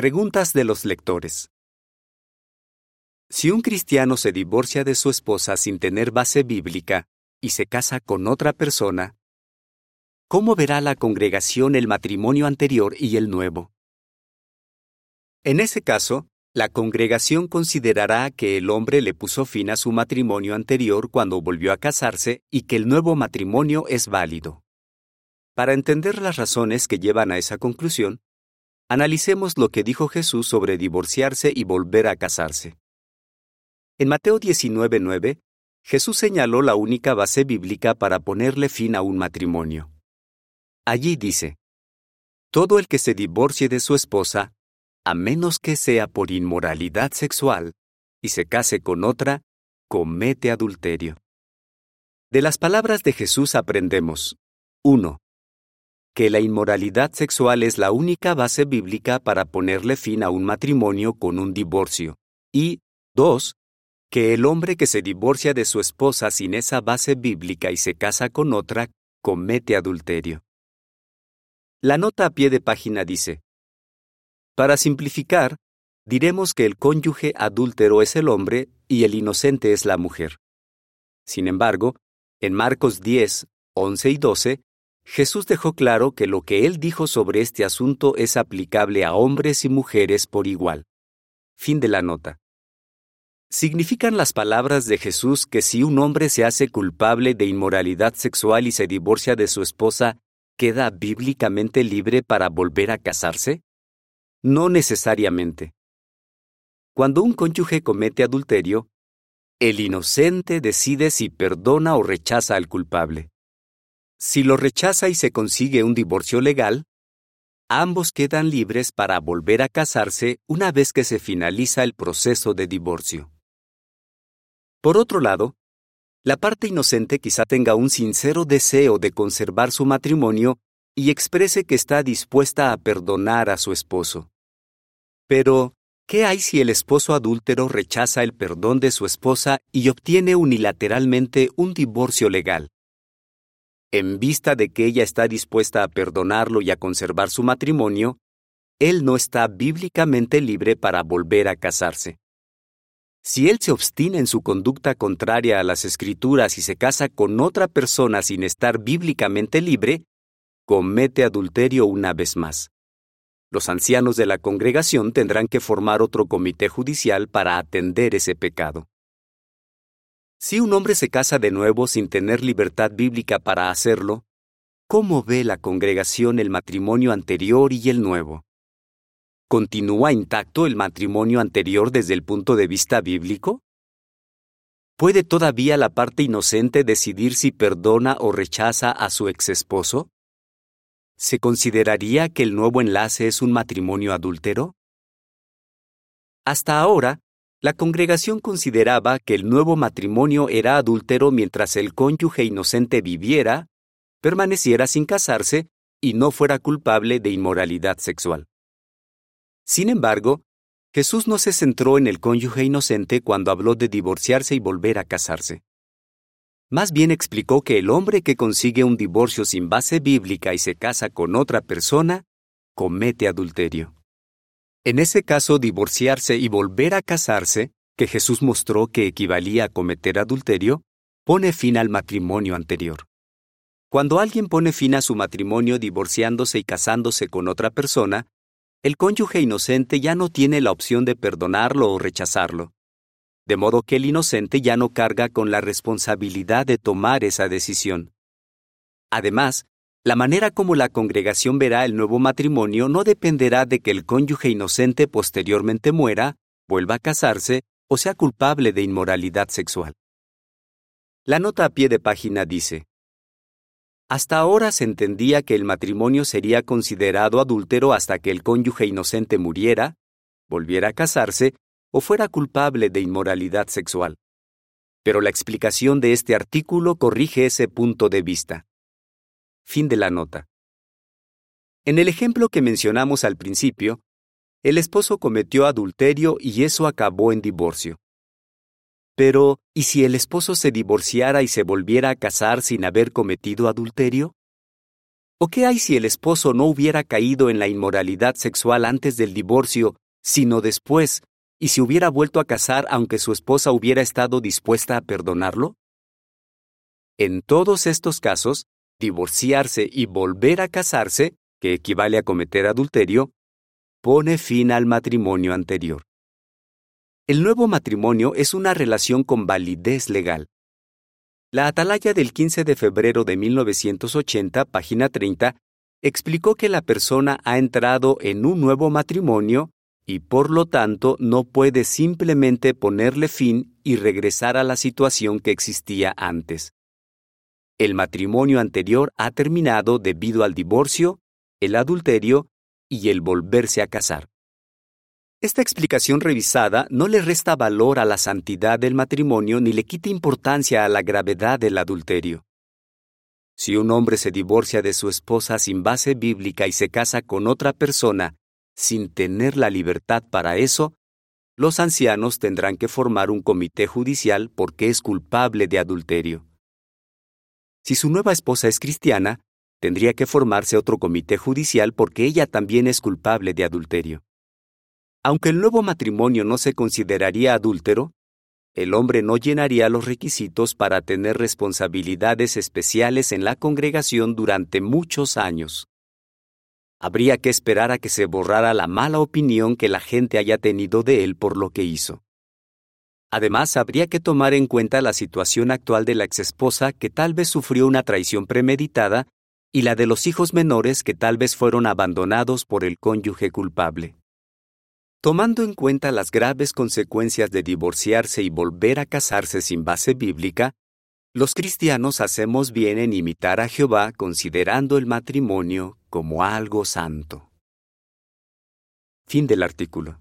Preguntas de los lectores. Si un cristiano se divorcia de su esposa sin tener base bíblica y se casa con otra persona, ¿cómo verá la congregación el matrimonio anterior y el nuevo? En ese caso, la congregación considerará que el hombre le puso fin a su matrimonio anterior cuando volvió a casarse y que el nuevo matrimonio es válido. Para entender las razones que llevan a esa conclusión, analicemos lo que dijo Jesús sobre divorciarse y volver a casarse. En Mateo 19:9, Jesús señaló la única base bíblica para ponerle fin a un matrimonio. Allí dice, Todo el que se divorcie de su esposa a menos que sea por inmoralidad sexual, y se case con otra, comete adulterio. De las palabras de Jesús aprendemos 1. Que la inmoralidad sexual es la única base bíblica para ponerle fin a un matrimonio con un divorcio. Y 2. Que el hombre que se divorcia de su esposa sin esa base bíblica y se casa con otra, comete adulterio. La nota a pie de página dice, para simplificar, diremos que el cónyuge adúltero es el hombre y el inocente es la mujer. Sin embargo, en Marcos 10, 11 y 12, Jesús dejó claro que lo que él dijo sobre este asunto es aplicable a hombres y mujeres por igual. Fin de la nota. ¿Significan las palabras de Jesús que si un hombre se hace culpable de inmoralidad sexual y se divorcia de su esposa, queda bíblicamente libre para volver a casarse? No necesariamente. Cuando un cónyuge comete adulterio, el inocente decide si perdona o rechaza al culpable. Si lo rechaza y se consigue un divorcio legal, ambos quedan libres para volver a casarse una vez que se finaliza el proceso de divorcio. Por otro lado, la parte inocente quizá tenga un sincero deseo de conservar su matrimonio y exprese que está dispuesta a perdonar a su esposo. Pero, ¿qué hay si el esposo adúltero rechaza el perdón de su esposa y obtiene unilateralmente un divorcio legal? En vista de que ella está dispuesta a perdonarlo y a conservar su matrimonio, él no está bíblicamente libre para volver a casarse. Si él se obstina en su conducta contraria a las escrituras y se casa con otra persona sin estar bíblicamente libre, comete adulterio una vez más. Los ancianos de la congregación tendrán que formar otro comité judicial para atender ese pecado. Si un hombre se casa de nuevo sin tener libertad bíblica para hacerlo, ¿cómo ve la congregación el matrimonio anterior y el nuevo? ¿Continúa intacto el matrimonio anterior desde el punto de vista bíblico? ¿Puede todavía la parte inocente decidir si perdona o rechaza a su exesposo? ¿se consideraría que el nuevo enlace es un matrimonio adúltero? Hasta ahora, la congregación consideraba que el nuevo matrimonio era adúltero mientras el cónyuge inocente viviera, permaneciera sin casarse y no fuera culpable de inmoralidad sexual. Sin embargo, Jesús no se centró en el cónyuge inocente cuando habló de divorciarse y volver a casarse. Más bien explicó que el hombre que consigue un divorcio sin base bíblica y se casa con otra persona, comete adulterio. En ese caso, divorciarse y volver a casarse, que Jesús mostró que equivalía a cometer adulterio, pone fin al matrimonio anterior. Cuando alguien pone fin a su matrimonio divorciándose y casándose con otra persona, el cónyuge inocente ya no tiene la opción de perdonarlo o rechazarlo de modo que el inocente ya no carga con la responsabilidad de tomar esa decisión. Además, la manera como la congregación verá el nuevo matrimonio no dependerá de que el cónyuge inocente posteriormente muera, vuelva a casarse o sea culpable de inmoralidad sexual. La nota a pie de página dice, Hasta ahora se entendía que el matrimonio sería considerado adúltero hasta que el cónyuge inocente muriera, volviera a casarse o fuera culpable de inmoralidad sexual. Pero la explicación de este artículo corrige ese punto de vista. Fin de la nota. En el ejemplo que mencionamos al principio, el esposo cometió adulterio y eso acabó en divorcio. Pero, ¿y si el esposo se divorciara y se volviera a casar sin haber cometido adulterio? ¿O qué hay si el esposo no hubiera caído en la inmoralidad sexual antes del divorcio, sino después, y se hubiera vuelto a casar aunque su esposa hubiera estado dispuesta a perdonarlo? En todos estos casos, divorciarse y volver a casarse, que equivale a cometer adulterio, pone fin al matrimonio anterior. El nuevo matrimonio es una relación con validez legal. La atalaya del 15 de febrero de 1980, página 30, explicó que la persona ha entrado en un nuevo matrimonio y por lo tanto no puede simplemente ponerle fin y regresar a la situación que existía antes. El matrimonio anterior ha terminado debido al divorcio, el adulterio y el volverse a casar. Esta explicación revisada no le resta valor a la santidad del matrimonio ni le quita importancia a la gravedad del adulterio. Si un hombre se divorcia de su esposa sin base bíblica y se casa con otra persona sin tener la libertad para eso, los ancianos tendrán que formar un comité judicial porque es culpable de adulterio. Si su nueva esposa es cristiana, tendría que formarse otro comité judicial porque ella también es culpable de adulterio. Aunque el nuevo matrimonio no se consideraría adúltero, el hombre no llenaría los requisitos para tener responsabilidades especiales en la congregación durante muchos años. Habría que esperar a que se borrara la mala opinión que la gente haya tenido de él por lo que hizo. Además, habría que tomar en cuenta la situación actual de la exesposa que tal vez sufrió una traición premeditada y la de los hijos menores que tal vez fueron abandonados por el cónyuge culpable. Tomando en cuenta las graves consecuencias de divorciarse y volver a casarse sin base bíblica, los cristianos hacemos bien en imitar a Jehová considerando el matrimonio como algo santo. Fin del artículo.